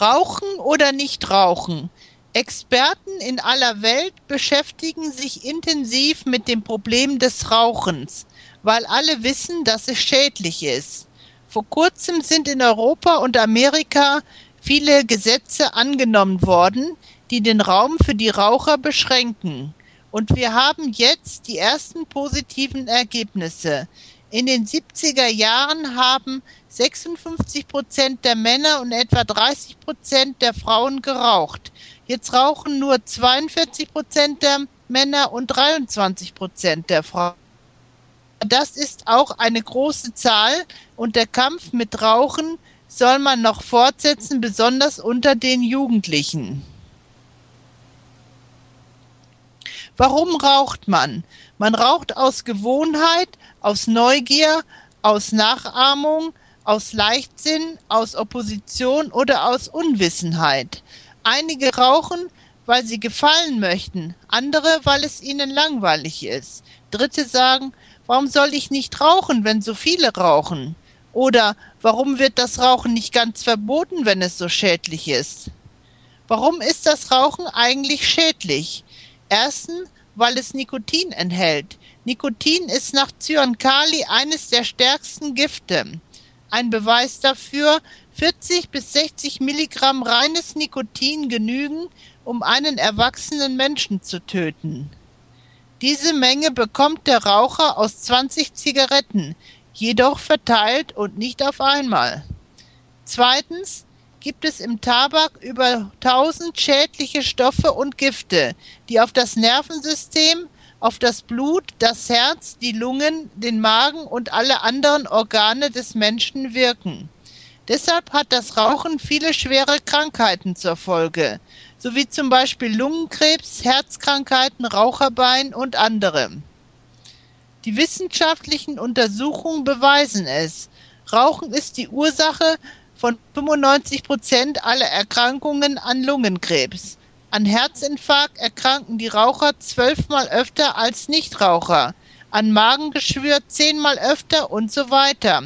Rauchen oder nicht rauchen? Experten in aller Welt beschäftigen sich intensiv mit dem Problem des Rauchens, weil alle wissen, dass es schädlich ist. Vor kurzem sind in Europa und Amerika viele Gesetze angenommen worden, die den Raum für die Raucher beschränken. Und wir haben jetzt die ersten positiven Ergebnisse. In den 70er Jahren haben 56 Prozent der Männer und etwa 30 Prozent der Frauen geraucht. Jetzt rauchen nur 42 Prozent der Männer und 23 Prozent der Frauen. Das ist auch eine große Zahl und der Kampf mit Rauchen soll man noch fortsetzen, besonders unter den Jugendlichen. Warum raucht man? Man raucht aus Gewohnheit, aus Neugier, aus Nachahmung, aus Leichtsinn, aus Opposition oder aus Unwissenheit. Einige rauchen, weil sie gefallen möchten, andere, weil es ihnen langweilig ist. Dritte sagen, warum soll ich nicht rauchen, wenn so viele rauchen? Oder warum wird das Rauchen nicht ganz verboten, wenn es so schädlich ist? Warum ist das Rauchen eigentlich schädlich? Erstens, weil es Nikotin enthält. Nikotin ist nach Zyankali eines der stärksten Gifte. Ein Beweis dafür, 40 bis 60 Milligramm reines Nikotin genügen, um einen erwachsenen Menschen zu töten. Diese Menge bekommt der Raucher aus 20 Zigaretten, jedoch verteilt und nicht auf einmal. Zweitens gibt es im Tabak über 1000 schädliche Stoffe und Gifte, die auf das Nervensystem, auf das Blut, das Herz, die Lungen, den Magen und alle anderen Organe des Menschen wirken. Deshalb hat das Rauchen viele schwere Krankheiten zur Folge, sowie zum Beispiel Lungenkrebs, Herzkrankheiten, Raucherbein und andere. Die wissenschaftlichen Untersuchungen beweisen es. Rauchen ist die Ursache von 95 Prozent aller Erkrankungen an Lungenkrebs. An Herzinfarkt erkranken die Raucher zwölfmal öfter als Nichtraucher, an Magengeschwür zehnmal öfter und so weiter.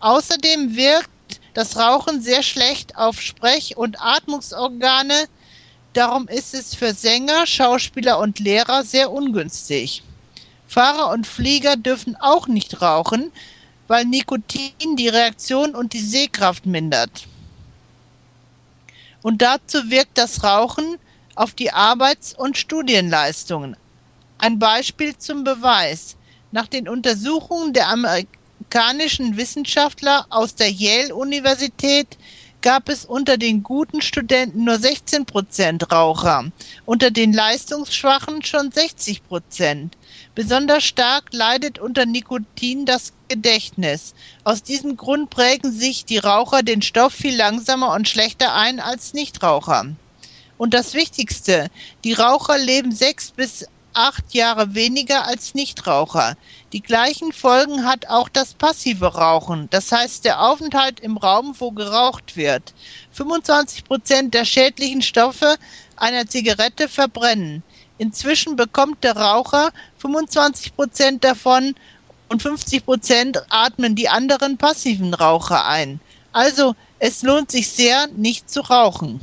Außerdem wirkt das Rauchen sehr schlecht auf Sprech- und Atmungsorgane, darum ist es für Sänger, Schauspieler und Lehrer sehr ungünstig. Fahrer und Flieger dürfen auch nicht rauchen, weil Nikotin die Reaktion und die Sehkraft mindert. Und dazu wirkt das Rauchen auf die Arbeits- und Studienleistungen. Ein Beispiel zum Beweis. Nach den Untersuchungen der amerikanischen Wissenschaftler aus der Yale-Universität gab es unter den guten Studenten nur 16 Prozent Raucher, unter den leistungsschwachen schon 60 Prozent. Besonders stark leidet unter Nikotin das Gedächtnis. Aus diesem Grund prägen sich die Raucher den Stoff viel langsamer und schlechter ein als Nichtraucher. Und das Wichtigste, die Raucher leben sechs bis acht Jahre weniger als Nichtraucher. Die gleichen Folgen hat auch das passive Rauchen, das heißt der Aufenthalt im Raum, wo geraucht wird. 25 Prozent der schädlichen Stoffe einer Zigarette verbrennen. Inzwischen bekommt der Raucher 25 Prozent davon und 50 Prozent atmen die anderen passiven Raucher ein. Also es lohnt sich sehr, nicht zu rauchen.